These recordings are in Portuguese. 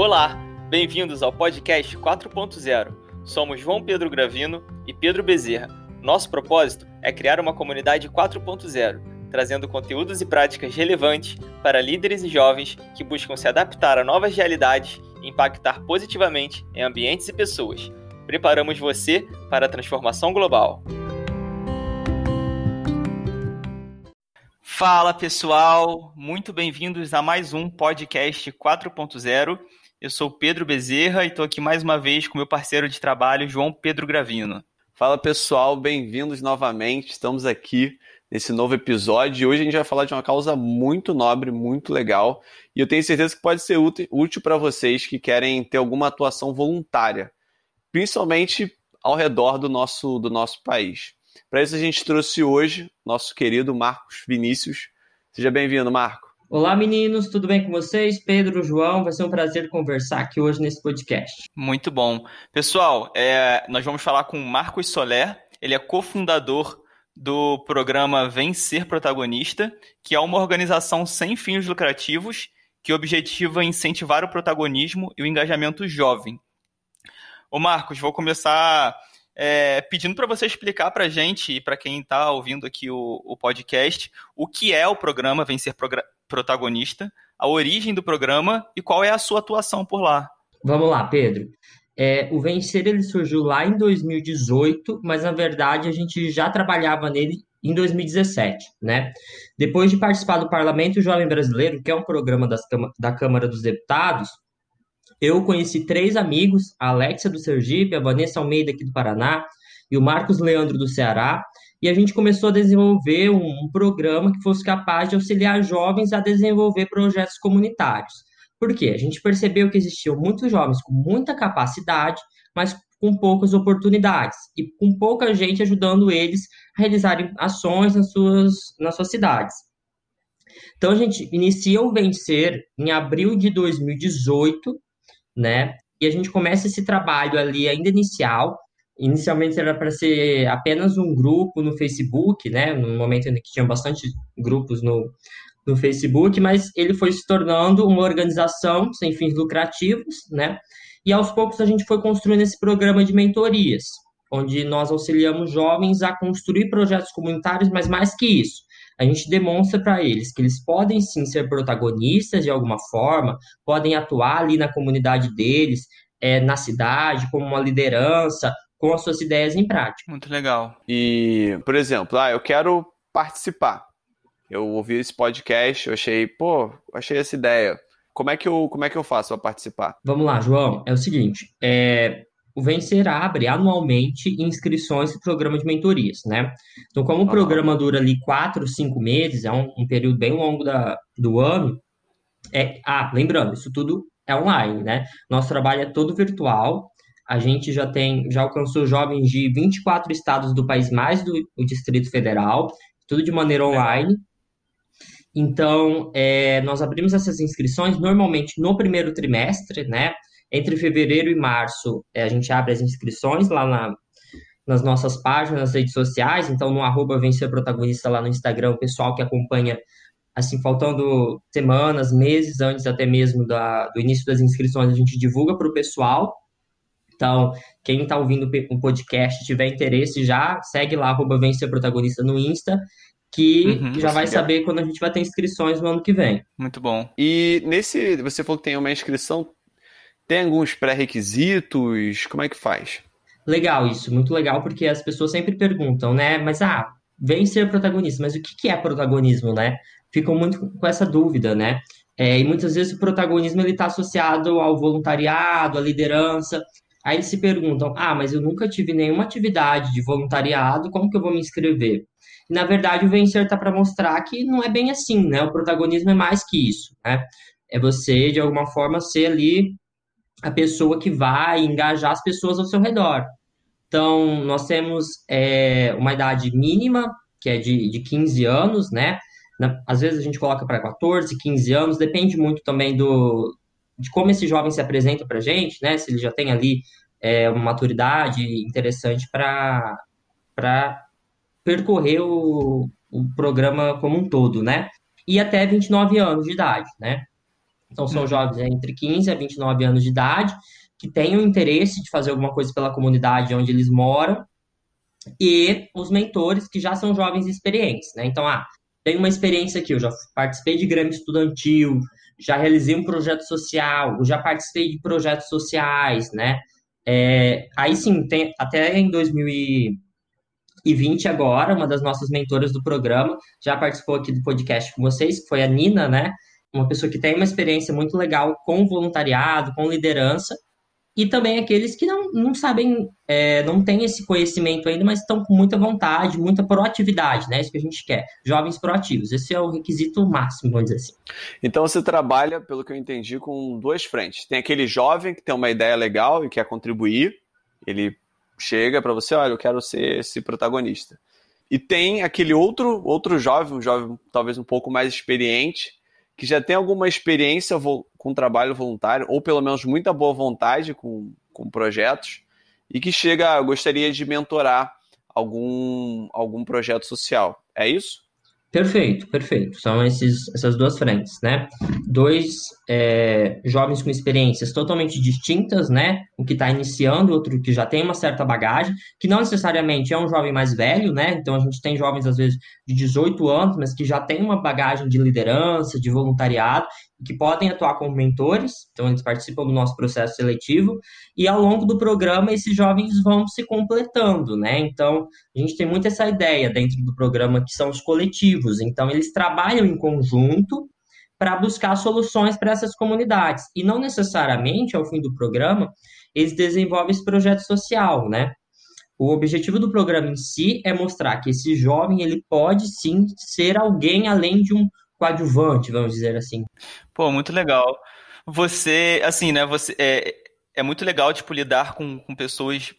Olá, bem-vindos ao podcast 4.0. Somos João Pedro Gravino e Pedro Bezerra. Nosso propósito é criar uma comunidade 4.0, trazendo conteúdos e práticas relevantes para líderes e jovens que buscam se adaptar a novas realidades e impactar positivamente em ambientes e pessoas. Preparamos você para a transformação global. Fala pessoal, muito bem-vindos a mais um podcast 4.0. Eu sou Pedro Bezerra e estou aqui mais uma vez com meu parceiro de trabalho, João Pedro Gravino. Fala pessoal, bem-vindos novamente. Estamos aqui nesse novo episódio e hoje a gente vai falar de uma causa muito nobre, muito legal e eu tenho certeza que pode ser útil para vocês que querem ter alguma atuação voluntária, principalmente ao redor do nosso, do nosso país. Para isso a gente trouxe hoje nosso querido Marcos Vinícius. Seja bem-vindo, Marco. Olá, meninos, tudo bem com vocês? Pedro, João, vai ser um prazer conversar aqui hoje nesse podcast. Muito bom. Pessoal, é, nós vamos falar com Marcos Soler, ele é cofundador do programa Vencer Protagonista, que é uma organização sem fins lucrativos que objetiva incentivar o protagonismo e o engajamento jovem. Ô Marcos, vou começar é, pedindo para você explicar para a gente e para quem está ouvindo aqui o, o, podcast o que é o programa Vencer Progra Protagonista, a origem do programa e qual é a sua atuação por lá. Vamos lá, Pedro. É, o Vencer ele surgiu lá em 2018, mas na verdade a gente já trabalhava nele em 2017, né? Depois de participar do Parlamento Jovem Brasileiro, que é um programa das, da Câmara dos Deputados, eu conheci três amigos, a Alexia do Sergipe, a Vanessa Almeida aqui do Paraná e o Marcos Leandro do Ceará, e a gente começou a desenvolver um, um programa que fosse capaz de auxiliar jovens a desenvolver projetos comunitários. Por quê? A gente percebeu que existiam muitos jovens com muita capacidade, mas com poucas oportunidades e com pouca gente ajudando eles a realizarem ações nas suas, nas suas cidades. Então a gente inicia o Vencer em abril de 2018 né? E a gente começa esse trabalho ali ainda inicial. Inicialmente era para ser apenas um grupo no Facebook, né? No momento em que tinha bastante grupos no, no Facebook, mas ele foi se tornando uma organização sem fins lucrativos, né? E aos poucos a gente foi construindo esse programa de mentorias, onde nós auxiliamos jovens a construir projetos comunitários, mas mais que isso, a gente demonstra para eles que eles podem sim ser protagonistas de alguma forma, podem atuar ali na comunidade deles, é, na cidade, como uma liderança, com as suas ideias em prática. Muito legal. E, por exemplo, ah, eu quero participar. Eu ouvi esse podcast, eu achei, pô, achei essa ideia. Como é que eu, como é que eu faço para participar? Vamos lá, João. É o seguinte, é, o Vencer abre anualmente inscrições para o programa de mentorias, né? Então, como o programa dura ali quatro, cinco meses, é um, um período bem longo da, do ano, é, ah, lembrando, isso tudo é online, né? Nosso trabalho é todo virtual, a gente já tem, já alcançou jovens de 24 estados do país, mais do Distrito Federal, tudo de maneira online. Então, é, nós abrimos essas inscrições normalmente no primeiro trimestre, né? Entre fevereiro e março, é, a gente abre as inscrições lá na, nas nossas páginas, nas redes sociais, então no arroba Vencer Protagonista lá no Instagram, o pessoal que acompanha, assim, faltando semanas, meses antes até mesmo da, do início das inscrições, a gente divulga para o pessoal. Então, quem está ouvindo o podcast tiver interesse, já segue lá, arroba Vencer Protagonista no Insta, que uhum, já vai saber quando a gente vai ter inscrições no ano que vem. Muito bom. E nesse, você falou que tem uma inscrição tem alguns pré-requisitos? Como é que faz? Legal isso, muito legal, porque as pessoas sempre perguntam, né? Mas, ah, vem ser protagonista, mas o que é protagonismo, né? Ficam muito com essa dúvida, né? É, e muitas vezes o protagonismo ele está associado ao voluntariado, à liderança. Aí eles se perguntam: ah, mas eu nunca tive nenhuma atividade de voluntariado, como que eu vou me inscrever? E, na verdade, o Vencer está para mostrar que não é bem assim, né? O protagonismo é mais que isso, né? É você, de alguma forma, ser ali a pessoa que vai engajar as pessoas ao seu redor. Então, nós temos é, uma idade mínima, que é de, de 15 anos, né? Na, às vezes a gente coloca para 14, 15 anos, depende muito também do, de como esse jovem se apresenta para a gente, né? Se ele já tem ali é, uma maturidade interessante para percorrer o, o programa como um todo, né? E até 29 anos de idade, né? Então, são uhum. jovens entre 15 a 29 anos de idade que têm o interesse de fazer alguma coisa pela comunidade onde eles moram e os mentores que já são jovens experientes, né? Então, ah, tenho uma experiência aqui, eu já participei de grêmio estudantil, já realizei um projeto social, já participei de projetos sociais, né? É, aí sim, tem, até em 2020 agora, uma das nossas mentoras do programa já participou aqui do podcast com vocês, que foi a Nina, né? Uma pessoa que tem uma experiência muito legal com voluntariado, com liderança, e também aqueles que não, não sabem, é, não têm esse conhecimento ainda, mas estão com muita vontade, muita proatividade, né? Isso que a gente quer. Jovens proativos. Esse é o requisito máximo, vamos dizer assim. Então você trabalha, pelo que eu entendi, com duas frentes. Tem aquele jovem que tem uma ideia legal e quer contribuir, ele chega para você, olha, eu quero ser esse protagonista. E tem aquele outro, outro jovem, um jovem talvez um pouco mais experiente, que já tem alguma experiência com trabalho voluntário, ou pelo menos muita boa vontade com, com projetos, e que chega, gostaria de mentorar algum, algum projeto social. É isso? Perfeito, perfeito. São esses, essas duas frentes, né? Dois é, jovens com experiências totalmente distintas, né? Um que está iniciando, outro que já tem uma certa bagagem, que não necessariamente é um jovem mais velho, né? Então a gente tem jovens, às vezes, de 18 anos, mas que já tem uma bagagem de liderança, de voluntariado, que podem atuar como mentores, então eles participam do nosso processo seletivo, e ao longo do programa esses jovens vão se completando, né? Então, a gente tem muito essa ideia dentro do programa que são os coletivos, então eles trabalham em conjunto para buscar soluções para essas comunidades, e não necessariamente ao fim do programa eles desenvolvem esse projeto social, né? O objetivo do programa em si é mostrar que esse jovem ele pode sim ser alguém além de um coadjuvante, vamos dizer assim. Pô, muito legal. Você, assim, né, você é, é muito legal, tipo, lidar com, com pessoas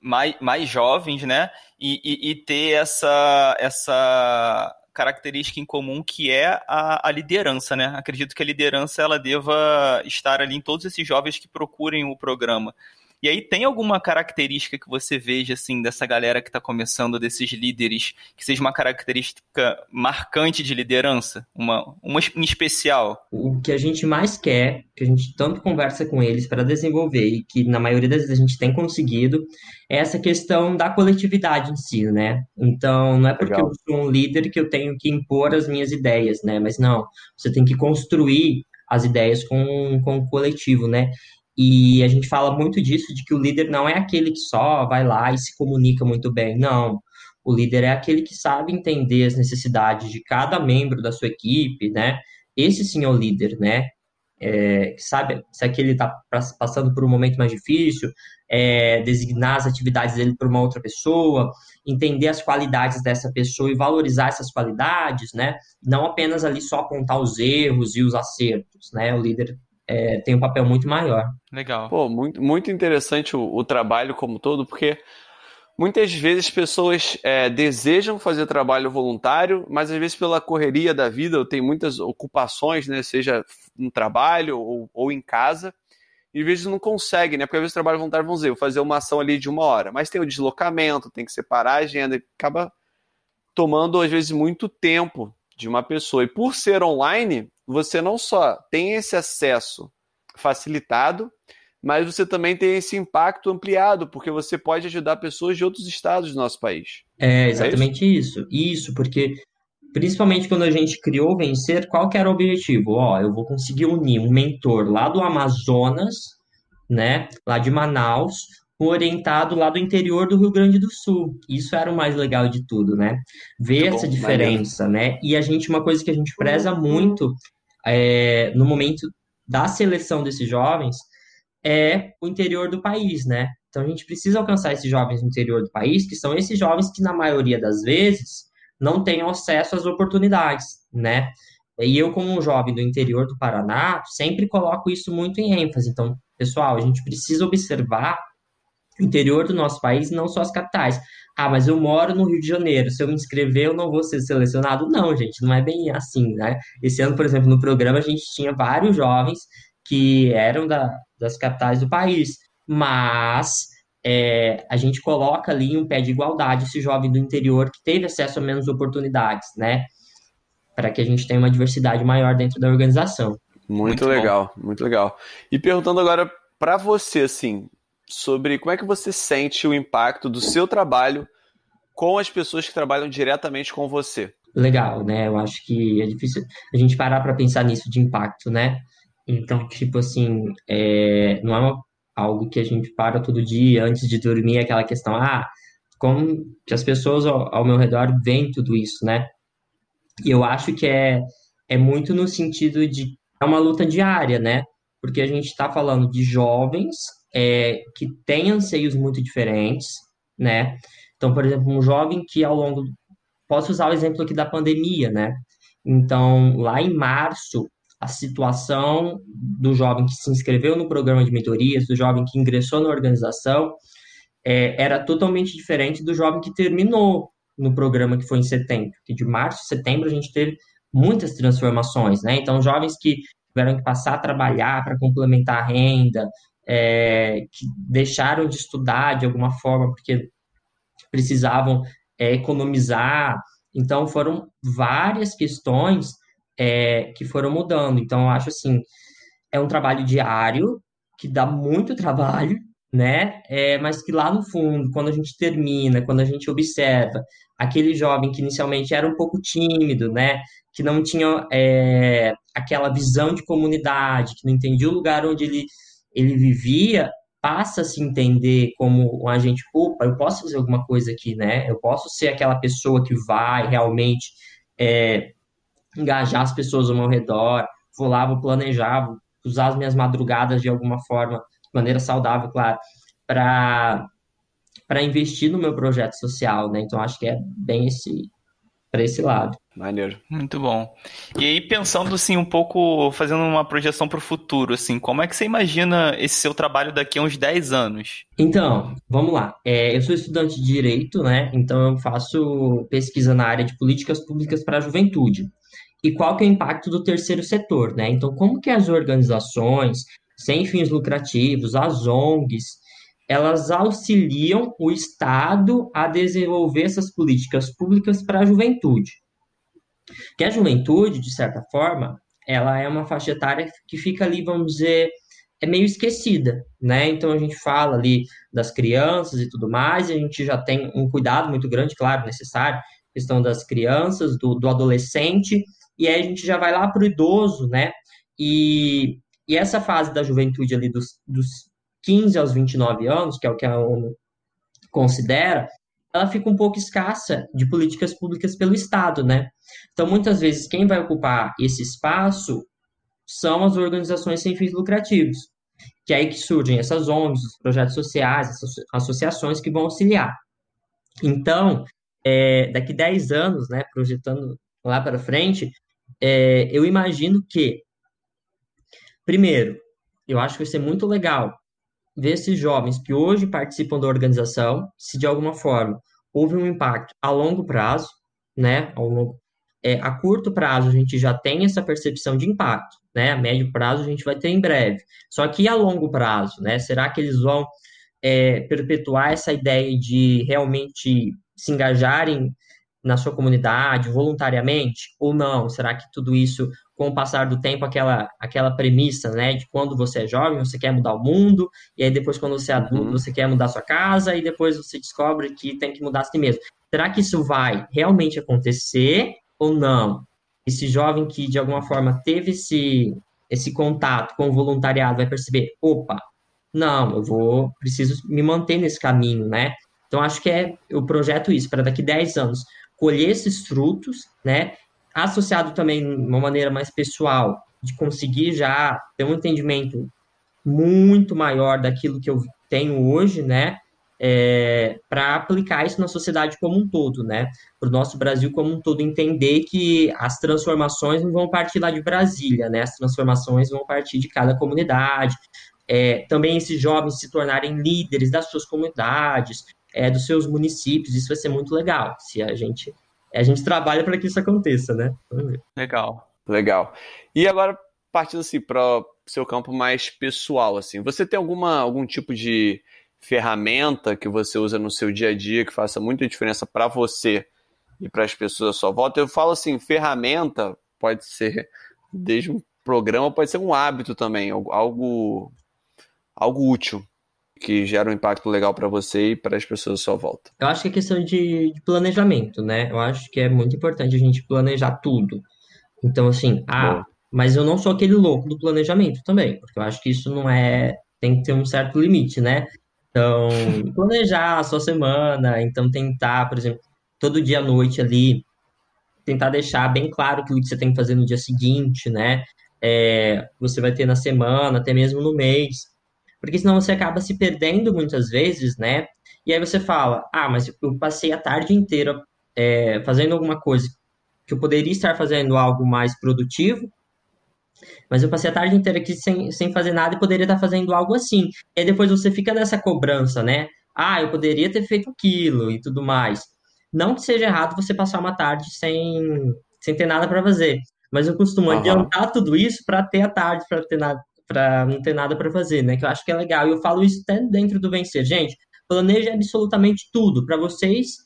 mais, mais jovens, né, e, e, e ter essa, essa característica em comum que é a, a, liderança, né? Acredito que a liderança ela deva estar ali em todos esses jovens que procurem o programa. E aí tem alguma característica que você veja assim dessa galera que está começando, desses líderes, que seja uma característica marcante de liderança, uma, uma em especial? O que a gente mais quer, que a gente tanto conversa com eles para desenvolver e que na maioria das vezes a gente tem conseguido, é essa questão da coletividade em si, né? Então não é porque Legal. eu sou um líder que eu tenho que impor as minhas ideias, né? Mas não, você tem que construir as ideias com, com o coletivo, né? E a gente fala muito disso, de que o líder não é aquele que só vai lá e se comunica muito bem. Não. O líder é aquele que sabe entender as necessidades de cada membro da sua equipe, né? Esse sim é o líder, né? É, sabe se aquele está passando por um momento mais difícil, é, designar as atividades dele para uma outra pessoa, entender as qualidades dessa pessoa e valorizar essas qualidades, né? Não apenas ali só apontar os erros e os acertos, né? O líder é, tem um papel muito maior. Legal. Pô, muito, muito interessante o, o trabalho como todo, porque muitas vezes pessoas é, desejam fazer trabalho voluntário, mas às vezes pela correria da vida, eu tenho muitas ocupações, né, seja no trabalho ou, ou em casa, e às vezes não consegue, né? Porque às vezes trabalho voluntário, vamos dizer, vou fazer uma ação ali de uma hora, mas tem o deslocamento, tem que separar a agenda, acaba tomando às vezes muito tempo de uma pessoa. E por ser online, você não só tem esse acesso facilitado, mas você também tem esse impacto ampliado, porque você pode ajudar pessoas de outros estados do nosso país. É exatamente é isso? isso. Isso, porque principalmente quando a gente criou o Vencer, qual que era o objetivo? Ó, eu vou conseguir unir um mentor lá do Amazonas, né, lá de Manaus, orientado lá do interior do Rio Grande do Sul. Isso era o mais legal de tudo, né? Ver muito essa bom, diferença, né? E a gente, uma coisa que a gente preza muito é, no momento da seleção desses jovens é o interior do país, né? Então a gente precisa alcançar esses jovens no interior do país, que são esses jovens que na maioria das vezes não têm acesso às oportunidades, né? E eu, como um jovem do interior do Paraná, sempre coloco isso muito em ênfase. Então, pessoal, a gente precisa observar interior do nosso país, não só as capitais. Ah, mas eu moro no Rio de Janeiro, se eu me inscrever eu não vou ser selecionado? Não, gente, não é bem assim, né? Esse ano, por exemplo, no programa a gente tinha vários jovens que eram da, das capitais do país, mas é, a gente coloca ali um pé de igualdade esse jovem do interior que teve acesso a menos oportunidades, né? Para que a gente tenha uma diversidade maior dentro da organização. Muito, muito legal, bom. muito legal. E perguntando agora para você, assim, sobre como é que você sente o impacto do seu trabalho com as pessoas que trabalham diretamente com você. Legal, né? Eu acho que é difícil a gente parar para pensar nisso de impacto, né? Então, tipo assim, é, não é uma, algo que a gente para todo dia antes de dormir, aquela questão, ah, como que as pessoas ao, ao meu redor veem tudo isso, né? E eu acho que é, é muito no sentido de é uma luta diária, né? Porque a gente está falando de jovens é, que têm anseios muito diferentes, né? Então, por exemplo, um jovem que ao longo. Posso usar o exemplo aqui da pandemia, né? Então, lá em março, a situação do jovem que se inscreveu no programa de mentorias, do jovem que ingressou na organização, é, era totalmente diferente do jovem que terminou no programa que foi em setembro. Que de março a setembro a gente teve muitas transformações, né? Então, jovens que tiveram que passar a trabalhar para complementar a renda, é, que deixaram de estudar de alguma forma porque precisavam é, economizar. Então, foram várias questões é, que foram mudando. Então, eu acho assim, é um trabalho diário, que dá muito trabalho, né? É, mas que lá no fundo, quando a gente termina, quando a gente observa aquele jovem que inicialmente era um pouco tímido, né? Que não tinha é, aquela visão de comunidade, que não entendia o lugar onde ele, ele vivia, passa a se entender como um agente, opa, eu posso fazer alguma coisa aqui, né? Eu posso ser aquela pessoa que vai realmente é, engajar as pessoas ao meu redor, vou lá, vou planejar, vou usar as minhas madrugadas de alguma forma, de maneira saudável, claro, para para investir no meu projeto social, né? Então acho que é bem esse para esse lado. Maneiro. Muito bom. E aí, pensando assim, um pouco, fazendo uma projeção para o futuro, assim, como é que você imagina esse seu trabalho daqui a uns 10 anos? Então, vamos lá. É, eu sou estudante de Direito, né? Então eu faço pesquisa na área de políticas públicas para a juventude. E qual que é o impacto do terceiro setor, né? Então, como que as organizações sem fins lucrativos, as ONGs, elas auxiliam o Estado a desenvolver essas políticas públicas para a juventude. Que a juventude, de certa forma, ela é uma faixa etária que fica ali, vamos dizer, é meio esquecida, né? Então a gente fala ali das crianças e tudo mais, e a gente já tem um cuidado muito grande, claro, necessário, questão das crianças, do, do adolescente, e aí a gente já vai lá para o idoso, né? E, e essa fase da juventude ali dos, dos 15 aos 29 anos, que é o que a ONU considera, ela fica um pouco escassa de políticas públicas pelo Estado, né? Então, muitas vezes, quem vai ocupar esse espaço são as organizações sem fins lucrativos, que é aí que surgem essas ONGs, os projetos sociais, associações que vão auxiliar. Então, é, daqui 10 anos, né, projetando lá para frente, é, eu imagino que, primeiro, eu acho que vai ser muito legal ver esses jovens que hoje participam da organização, se de alguma forma houve um impacto a longo prazo, né? Longo, é, a curto prazo a gente já tem essa percepção de impacto, né? A médio prazo a gente vai ter em breve. Só que a longo prazo, né? Será que eles vão é, perpetuar essa ideia de realmente se engajarem na sua comunidade voluntariamente ou não? Será que tudo isso com o passar do tempo, aquela, aquela premissa, né, de quando você é jovem, você quer mudar o mundo, e aí depois, quando você é adulto, uhum. você quer mudar sua casa, e depois você descobre que tem que mudar a si mesmo. Será que isso vai realmente acontecer ou não? Esse jovem que, de alguma forma, teve esse, esse contato com o voluntariado vai perceber, opa, não, eu vou, preciso me manter nesse caminho, né? Então, acho que é o projeto isso, para daqui 10 anos, colher esses frutos, né? associado também de uma maneira mais pessoal, de conseguir já ter um entendimento muito maior daquilo que eu tenho hoje, né? É, para aplicar isso na sociedade como um todo, né? Para o nosso Brasil como um todo entender que as transformações não vão partir lá de Brasília, né? As transformações vão partir de cada comunidade. É, também esses jovens se tornarem líderes das suas comunidades, é, dos seus municípios. Isso vai ser muito legal se a gente a gente trabalha para que isso aconteça, né? Legal. Legal. E agora, partindo assim para o seu campo mais pessoal, assim, você tem alguma, algum tipo de ferramenta que você usa no seu dia a dia que faça muita diferença para você e para as pessoas à sua volta? Eu falo assim, ferramenta pode ser desde um programa pode ser um hábito também, algo, algo útil que gera um impacto legal para você e para as pessoas à sua volta. Eu acho que é questão de, de, planejamento, né? Eu acho que é muito importante a gente planejar tudo. Então, assim, ah, Bom. mas eu não sou aquele louco do planejamento também, porque eu acho que isso não é. Tem que ter um certo limite, né? Então, planejar a sua semana, então tentar, por exemplo, todo dia à noite ali, tentar deixar bem claro aquilo que você tem que fazer no dia seguinte, né? É, você vai ter na semana, até mesmo no mês porque senão você acaba se perdendo muitas vezes, né? E aí você fala, ah, mas eu passei a tarde inteira é, fazendo alguma coisa que eu poderia estar fazendo algo mais produtivo, mas eu passei a tarde inteira aqui sem, sem fazer nada e poderia estar fazendo algo assim. E aí depois você fica nessa cobrança, né? Ah, eu poderia ter feito aquilo e tudo mais. Não que seja errado você passar uma tarde sem, sem ter nada para fazer, mas eu costumo uhum. adiantar tudo isso para ter a tarde, para ter nada, para não ter nada para fazer, né? Que eu acho que é legal. E eu falo isso até dentro do vencer. Gente, planeje absolutamente tudo para vocês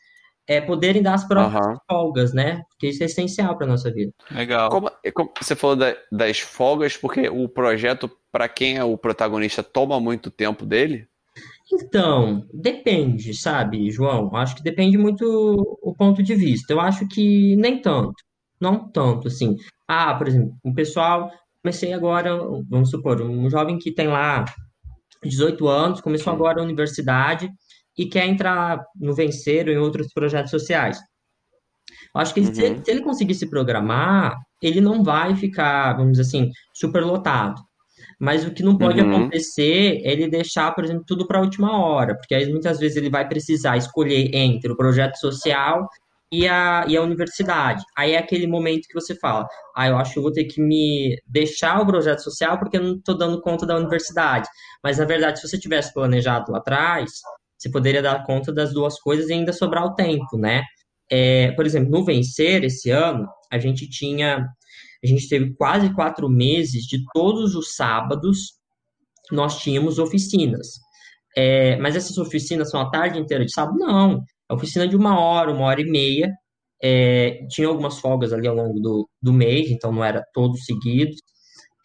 é, poderem dar as próprias uhum. folgas, né? Porque isso é essencial para nossa vida. Legal. Como, como você falou da, das folgas, porque o projeto, para quem é o protagonista, toma muito tempo dele? Então, depende, sabe, João? Acho que depende muito o ponto de vista. Eu acho que nem tanto. Não tanto, assim. Ah, por exemplo, o pessoal comecei agora, vamos supor, um jovem que tem lá 18 anos, começou agora a universidade e quer entrar no Vencer ou em outros projetos sociais. acho que uhum. se, ele, se, ele conseguir se programar, ele não vai ficar, vamos dizer assim, superlotado. Mas o que não pode uhum. acontecer é ele deixar, por exemplo, tudo para a última hora, porque aí muitas vezes ele vai precisar escolher entre o projeto social e a, e a universidade. Aí é aquele momento que você fala, ah, eu acho que eu vou ter que me deixar o projeto social porque eu não estou dando conta da universidade. Mas, na verdade, se você tivesse planejado lá atrás, você poderia dar conta das duas coisas e ainda sobrar o tempo, né? É, por exemplo, no Vencer, esse ano, a gente tinha... A gente teve quase quatro meses de todos os sábados nós tínhamos oficinas. É, mas essas oficinas são a tarde inteira de sábado? Não. A oficina de uma hora, uma hora e meia. É, tinha algumas folgas ali ao longo do, do mês, então não era todos seguidos.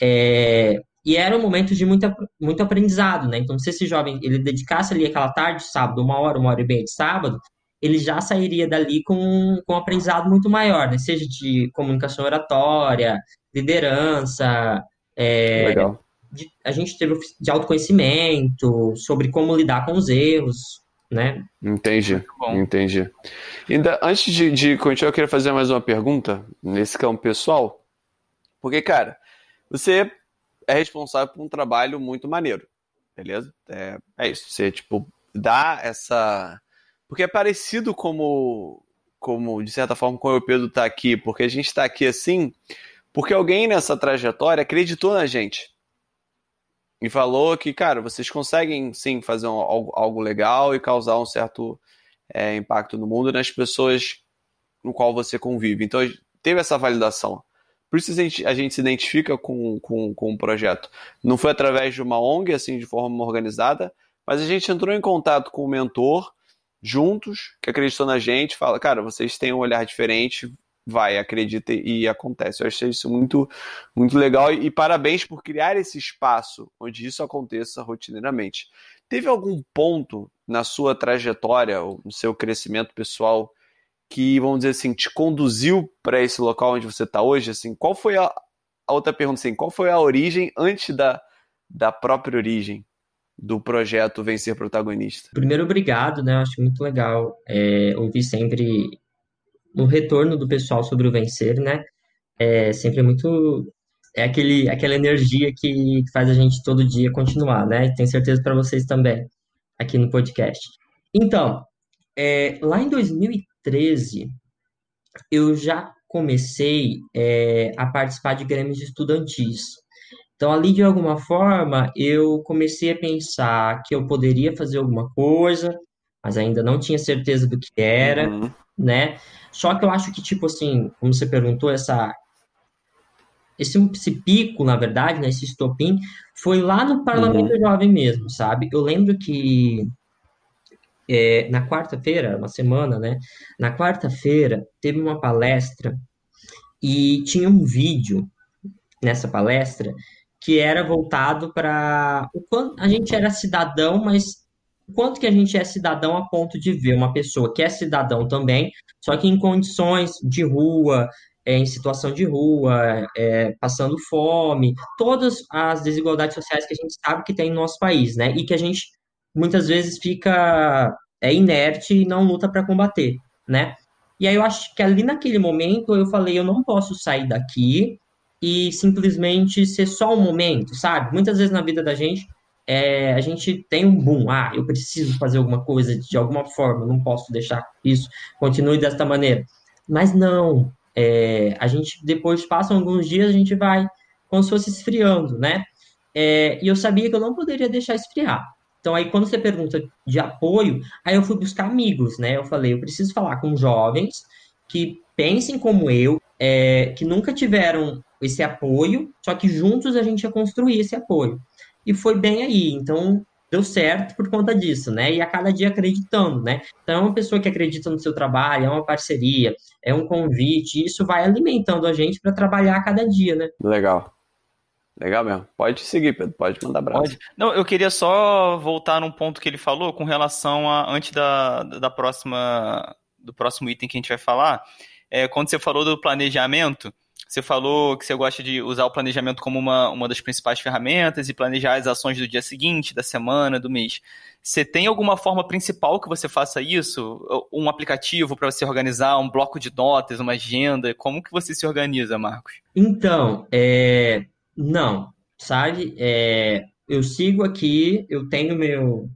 É, e era um momento de muita, muito aprendizado, né? Então, se esse jovem ele dedicasse ali aquela tarde de sábado, uma hora, uma hora e meia de sábado, ele já sairia dali com, com um aprendizado muito maior, né? Seja de comunicação oratória, liderança. É, Legal. De, a gente teve de autoconhecimento, sobre como lidar com os erros, né? Entendi, entendi. Ainda antes de, de continuar, eu queria fazer mais uma pergunta nesse campo pessoal. Porque, cara, você é responsável por um trabalho muito maneiro, beleza? É, é isso. Você, tipo, dá essa. Porque é parecido como, como de certa forma, como o Pedro tá aqui, porque a gente tá aqui assim, porque alguém nessa trajetória acreditou na gente e falou que, cara, vocês conseguem sim fazer um, algo, algo, legal e causar um certo é, impacto no mundo nas pessoas no qual você convive. Então, teve essa validação. Por isso a gente, a gente se identifica com, com, com o projeto. Não foi através de uma ONG, assim, de forma organizada, mas a gente entrou em contato com o mentor, juntos, que acreditou na gente, fala, cara, vocês têm um olhar diferente, vai, acredita e acontece. Eu achei isso muito, muito legal e, parabéns por criar esse espaço onde isso aconteça rotineiramente. Teve algum ponto na sua trajetória, no seu crescimento pessoal, que, vamos dizer assim, te conduziu para esse local onde você está hoje? Assim, qual foi a, a, outra pergunta? Assim, qual foi a origem antes da, da própria origem? do projeto Vencer Protagonista? Primeiro, obrigado, né? Acho muito legal é, ouvir sempre o retorno do pessoal sobre o vencer, né? É sempre muito é aquele aquela energia que faz a gente todo dia continuar, né? Tenho certeza para vocês também aqui no podcast. Então, é, lá em 2013 eu já comecei é, a participar de grêmios estudantis. Então, ali de alguma forma, eu comecei a pensar que eu poderia fazer alguma coisa, mas ainda não tinha certeza do que era, uhum. né? Só que eu acho que, tipo assim, como você perguntou, essa, esse, esse pico, na verdade, né, esse estopim, foi lá no Parlamento uhum. Jovem mesmo, sabe? Eu lembro que é, na quarta-feira, uma semana, né? Na quarta-feira, teve uma palestra e tinha um vídeo nessa palestra que era voltado para o quanto a gente era cidadão, mas quanto que a gente é cidadão a ponto de ver uma pessoa que é cidadão também, só que em condições de rua, é, em situação de rua, é, passando fome, todas as desigualdades sociais que a gente sabe que tem no nosso país, né? E que a gente muitas vezes fica é, inerte e não luta para combater, né? E aí eu acho que ali naquele momento eu falei, eu não posso sair daqui e simplesmente ser só um momento, sabe? Muitas vezes na vida da gente, é, a gente tem um boom, ah, eu preciso fazer alguma coisa de alguma forma, não posso deixar isso continue desta maneira. Mas não, é, a gente depois passam alguns dias, a gente vai como se fosse esfriando, né? É, e eu sabia que eu não poderia deixar esfriar. Então, aí, quando você pergunta de apoio, aí eu fui buscar amigos, né? Eu falei, eu preciso falar com jovens que pensem como eu, é, que nunca tiveram esse apoio, só que juntos a gente ia construir esse apoio. E foi bem aí. Então, deu certo por conta disso, né? E a cada dia acreditando, né? Então, é uma pessoa que acredita no seu trabalho, é uma parceria, é um convite, e isso vai alimentando a gente para trabalhar a cada dia, né? Legal. Legal mesmo. Pode seguir, Pedro. Pode mandar abraço. Pode. Não, eu queria só voltar num ponto que ele falou com relação a antes da, da próxima do próximo item que a gente vai falar. É, quando você falou do planejamento, você falou que você gosta de usar o planejamento como uma, uma das principais ferramentas e planejar as ações do dia seguinte, da semana, do mês. Você tem alguma forma principal que você faça isso? Um aplicativo para você organizar, um bloco de notas, uma agenda? Como que você se organiza, Marcos? Então, é, não, sabe? É, eu sigo aqui, eu tenho meu,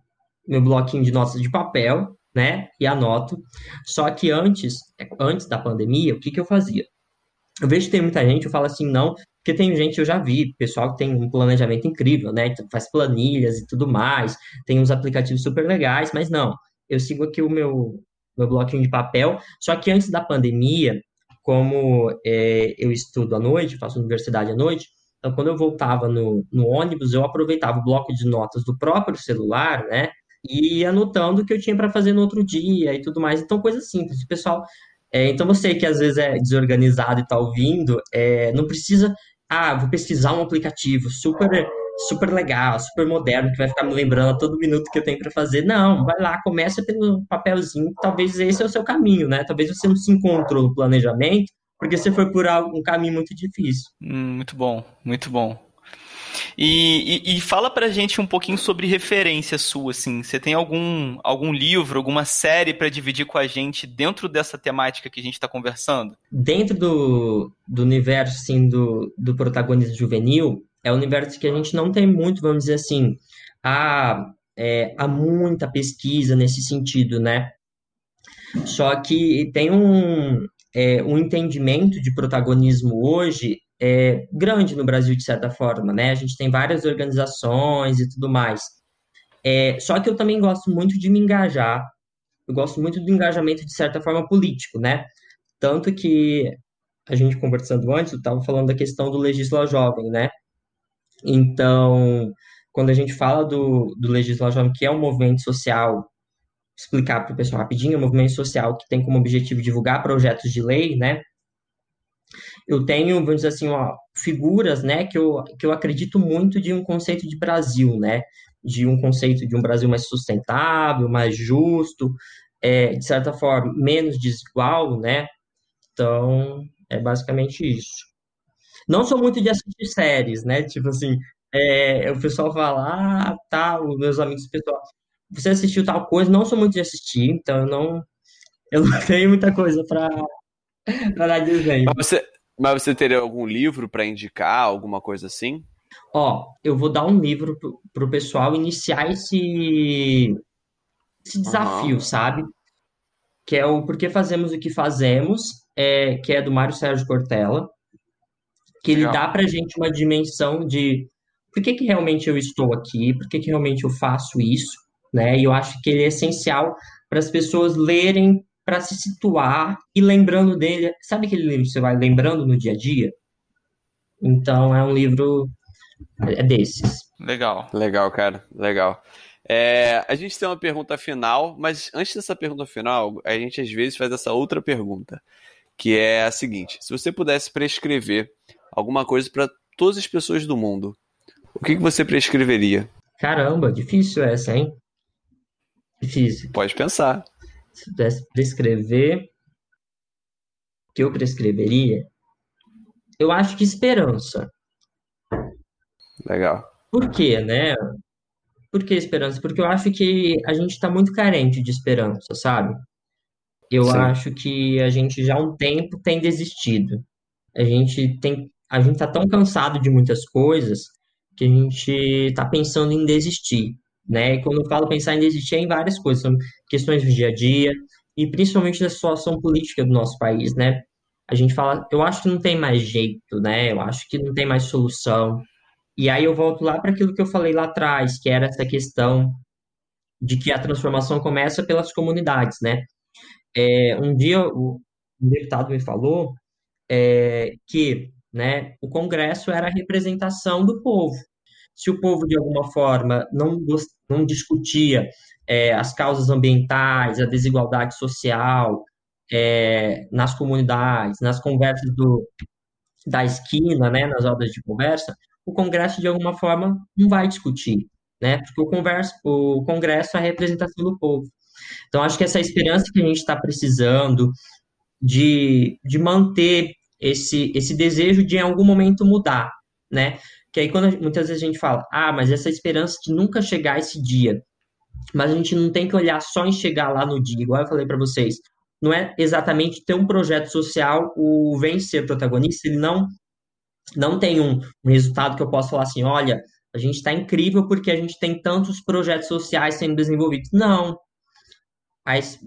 meu bloquinho de notas de papel, né? E anoto. Só que antes, antes da pandemia, o que, que eu fazia? Eu vejo que tem muita gente, eu falo assim, não, porque tem gente, eu já vi, pessoal que tem um planejamento incrível, né? Faz planilhas e tudo mais, tem uns aplicativos super legais, mas não, eu sigo aqui o meu, meu bloquinho de papel, só que antes da pandemia, como é, eu estudo à noite, faço universidade à noite, então, quando eu voltava no, no ônibus, eu aproveitava o bloco de notas do próprio celular, né? E ia anotando o que eu tinha para fazer no outro dia e tudo mais. Então, coisa simples. O pessoal. É, então, você que às vezes é desorganizado e está ouvindo, é, não precisa. Ah, vou pesquisar um aplicativo super super legal, super moderno, que vai ficar me lembrando a todo minuto que eu tenho para fazer. Não, vai lá, começa pelo papelzinho, talvez esse é o seu caminho, né? Talvez você não se encontrou no planejamento, porque você foi por um caminho muito difícil. Hum, muito bom, muito bom. E, e, e, fala pra gente um pouquinho sobre referência sua, assim. Você tem algum, algum livro, alguma série para dividir com a gente dentro dessa temática que a gente está conversando? Dentro do, do universo, assim, do, do protagonista juvenil, é um universo que a gente não tem muito, vamos dizer assim, há, é, há muita pesquisa nesse sentido, né? Só que tem um, é, um entendimento de protagonismo hoje é grande no Brasil, de certa forma, né? A gente tem várias organizações e tudo mais. É, só que eu também gosto muito de me engajar, eu gosto muito do engajamento, de certa forma, político, né? Tanto que a gente conversando antes, eu estava falando da questão do Legisla Jovem, né? Então, quando a gente fala do, do Legisla Jovem, que é um movimento social explicar para o pessoal rapidinho, o movimento social que tem como objetivo divulgar projetos de lei, né? Eu tenho, vamos dizer assim, ó, figuras, né, que eu, que eu acredito muito de um conceito de Brasil, né? De um conceito de um Brasil mais sustentável, mais justo, é, de certa forma, menos desigual, né? Então, é basicamente isso. Não sou muito de assistir séries, né? Tipo assim, é, o pessoal fala, ah, tá, os meus amigos pessoal, você assistiu tal coisa, não sou muito de assistir, então eu não, eu não tenho muita coisa para dar desenho. Mas você, mas você teria algum livro para indicar, alguma coisa assim? Ó, eu vou dar um livro pro, pro pessoal iniciar esse, esse desafio, uhum. sabe? Que é o Por que Fazemos o que Fazemos, é, que é do Mário Sérgio Cortella, que ele Legal. dá pra gente uma dimensão de por que, que realmente eu estou aqui, por que, que realmente eu faço isso, né? E eu acho que ele é essencial para as pessoas lerem para se situar e lembrando dele. Sabe aquele livro que você vai lembrando no dia a dia? Então é um livro é desses. Legal. Legal, cara. Legal. É, a gente tem uma pergunta final, mas antes dessa pergunta final, a gente às vezes faz essa outra pergunta, que é a seguinte: se você pudesse prescrever alguma coisa para todas as pessoas do mundo, o que, que você prescreveria? Caramba, difícil essa, hein? Difícil. Pode pensar. Se pudesse prescrever, o que eu prescreveria? Eu acho que esperança. Legal. Por quê, né? Por que esperança? Porque eu acho que a gente está muito carente de esperança, sabe? Eu Sim. acho que a gente já há um tempo tem desistido. A gente tem, a gente tá tão cansado de muitas coisas que a gente está pensando em desistir, né? E quando eu falo pensar em desistir é em várias coisas, são questões do dia a dia e principalmente da situação política do nosso país, né? A gente fala, eu acho que não tem mais jeito, né? Eu acho que não tem mais solução. E aí eu volto lá para aquilo que eu falei lá atrás, que era essa questão de que a transformação começa pelas comunidades, né? É, um dia o, deputado me falou é, que né, o Congresso era a representação do povo. Se o povo, de alguma forma, não, não discutia é, as causas ambientais, a desigualdade social é, nas comunidades, nas conversas do, da esquina, né, nas rodas de conversa, o Congresso, de alguma forma, não vai discutir, né? Porque o, converso, o Congresso é a representação do povo. Então, acho que essa esperança que a gente está precisando de, de manter esse, esse desejo de em algum momento mudar, né? Que aí quando muitas vezes a gente fala, ah, mas essa esperança de nunca chegar esse dia, mas a gente não tem que olhar só em chegar lá no dia, igual eu falei para vocês, não é exatamente ter um projeto social, o vencer protagonista, ele não não tem um, um resultado que eu possa falar assim, olha, a gente está incrível porque a gente tem tantos projetos sociais sendo desenvolvidos. Não. Mas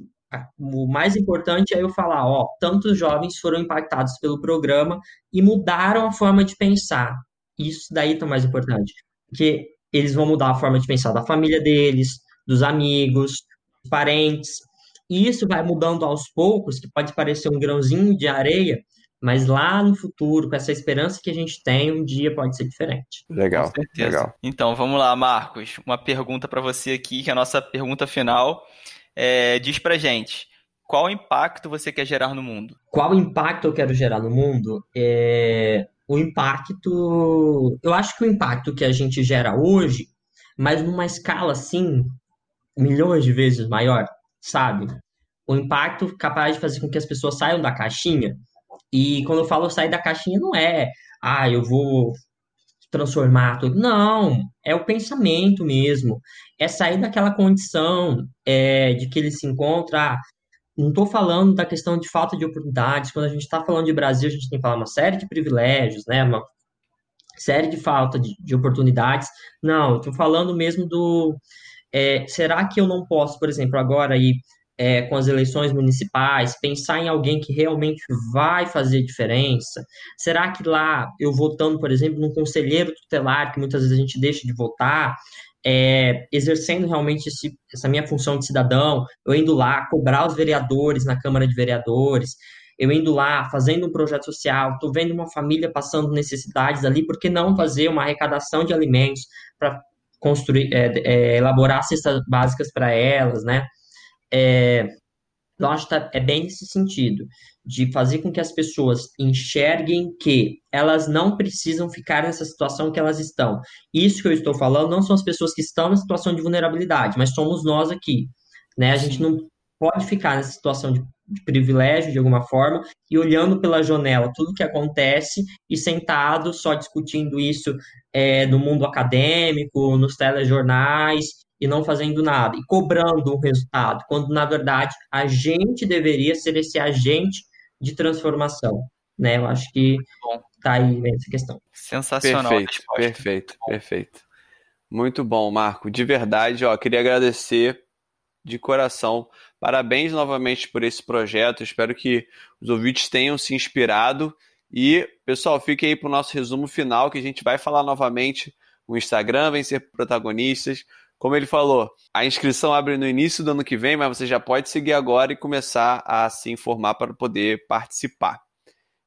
o mais importante é eu falar, ó, tantos jovens foram impactados pelo programa e mudaram a forma de pensar. Isso daí é o mais importante, porque eles vão mudar a forma de pensar da família deles, dos amigos, dos parentes. E isso vai mudando aos poucos, que pode parecer um grãozinho de areia, mas lá no futuro, com essa esperança que a gente tem, um dia pode ser diferente. Legal, legal. Então, vamos lá, Marcos. Uma pergunta para você aqui, que é a nossa pergunta final. É, diz pra gente, qual impacto você quer gerar no mundo? Qual impacto eu quero gerar no mundo? É, o impacto. Eu acho que o impacto que a gente gera hoje, mas numa escala assim, milhões de vezes maior, sabe? O impacto capaz de fazer com que as pessoas saiam da caixinha e quando eu falo sair da caixinha, não é, ah, eu vou transformar tudo. Não, é o pensamento mesmo. É sair daquela condição é, de que ele se encontra. Ah, não estou falando da questão de falta de oportunidades. Quando a gente está falando de Brasil, a gente tem que falar uma série de privilégios, né? Uma série de falta de, de oportunidades. Não, estou falando mesmo do. É, será que eu não posso, por exemplo, agora ir é, com as eleições municipais, pensar em alguém que realmente vai fazer diferença? Será que lá, eu votando, por exemplo, num conselheiro tutelar, que muitas vezes a gente deixa de votar, é, exercendo realmente esse, essa minha função de cidadão, eu indo lá cobrar os vereadores na Câmara de Vereadores, eu indo lá fazendo um projeto social, estou vendo uma família passando necessidades ali, por que não fazer uma arrecadação de alimentos para construir, é, é, elaborar cestas básicas para elas, né? é, eu acho que tá, é bem nesse sentido, de fazer com que as pessoas enxerguem que elas não precisam ficar nessa situação que elas estão. Isso que eu estou falando não são as pessoas que estão na situação de vulnerabilidade, mas somos nós aqui. Né? A gente não pode ficar nessa situação de, de privilégio, de alguma forma, e olhando pela janela tudo que acontece e sentado só discutindo isso é, no mundo acadêmico, nos telejornais e não fazendo nada, e cobrando um resultado, quando na verdade a gente deveria ser esse agente de transformação. Né? Eu acho que está aí essa questão. Sensacional. Perfeito, perfeito, perfeito. Muito bom, Marco. De verdade, ó, queria agradecer de coração. Parabéns novamente por esse projeto. Espero que os ouvintes tenham se inspirado. E, pessoal, fique aí para o nosso resumo final, que a gente vai falar novamente no Instagram, vem ser protagonistas. Como ele falou, a inscrição abre no início do ano que vem, mas você já pode seguir agora e começar a se informar para poder participar.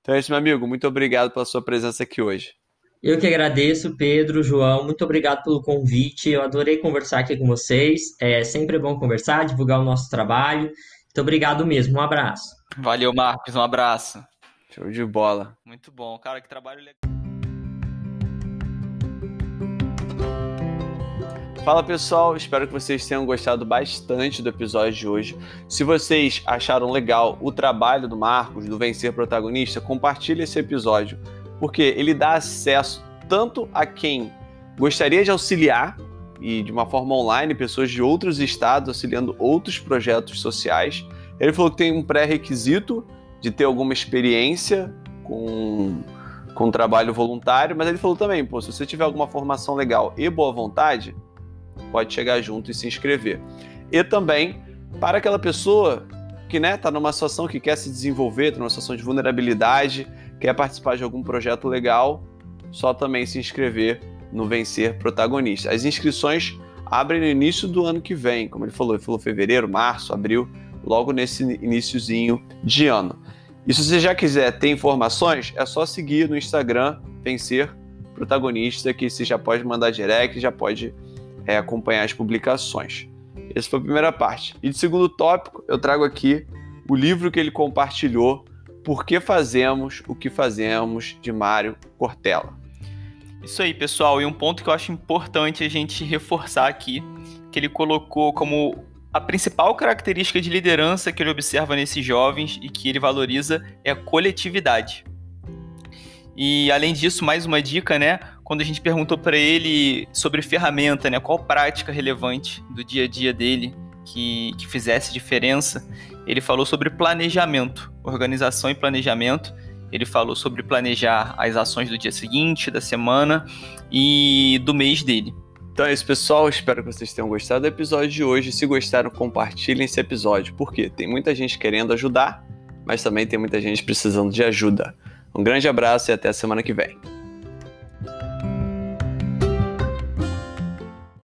Então é isso, meu amigo. Muito obrigado pela sua presença aqui hoje. Eu que agradeço, Pedro, João. Muito obrigado pelo convite. Eu adorei conversar aqui com vocês. É sempre bom conversar, divulgar o nosso trabalho. Muito obrigado mesmo. Um abraço. Valeu, Marcos. Um abraço. Show de bola. Muito bom. Cara, que trabalho legal. Fala pessoal, espero que vocês tenham gostado bastante do episódio de hoje. Se vocês acharam legal o trabalho do Marcos, do Vencer Protagonista, compartilhe esse episódio, porque ele dá acesso tanto a quem gostaria de auxiliar e de uma forma online, pessoas de outros estados auxiliando outros projetos sociais. Ele falou que tem um pré-requisito de ter alguma experiência com, com trabalho voluntário, mas ele falou também, pô, se você tiver alguma formação legal e boa vontade, pode chegar junto e se inscrever. E também para aquela pessoa que está né, tá numa situação que quer se desenvolver, está numa situação de vulnerabilidade, quer participar de algum projeto legal, só também se inscrever no Vencer Protagonista. As inscrições abrem no início do ano que vem, como ele falou, ele falou fevereiro, março, abril, logo nesse iníciozinho de ano. E se você já quiser ter informações, é só seguir no Instagram Vencer Protagonista, que você já pode mandar direct, já pode é, acompanhar as publicações. Essa foi a primeira parte. E de segundo tópico, eu trago aqui o livro que ele compartilhou, Por que Fazemos o que Fazemos, de Mário Cortella. Isso aí, pessoal. E um ponto que eu acho importante a gente reforçar aqui, que ele colocou como a principal característica de liderança que ele observa nesses jovens e que ele valoriza é a coletividade. E além disso, mais uma dica, né? Quando a gente perguntou para ele sobre ferramenta, né? Qual prática relevante do dia a dia dele que, que fizesse diferença, ele falou sobre planejamento, organização e planejamento. Ele falou sobre planejar as ações do dia seguinte, da semana e do mês dele. Então é isso, pessoal. Espero que vocês tenham gostado do episódio de hoje. Se gostaram, compartilhem esse episódio, porque tem muita gente querendo ajudar, mas também tem muita gente precisando de ajuda. Um grande abraço e até a semana que vem.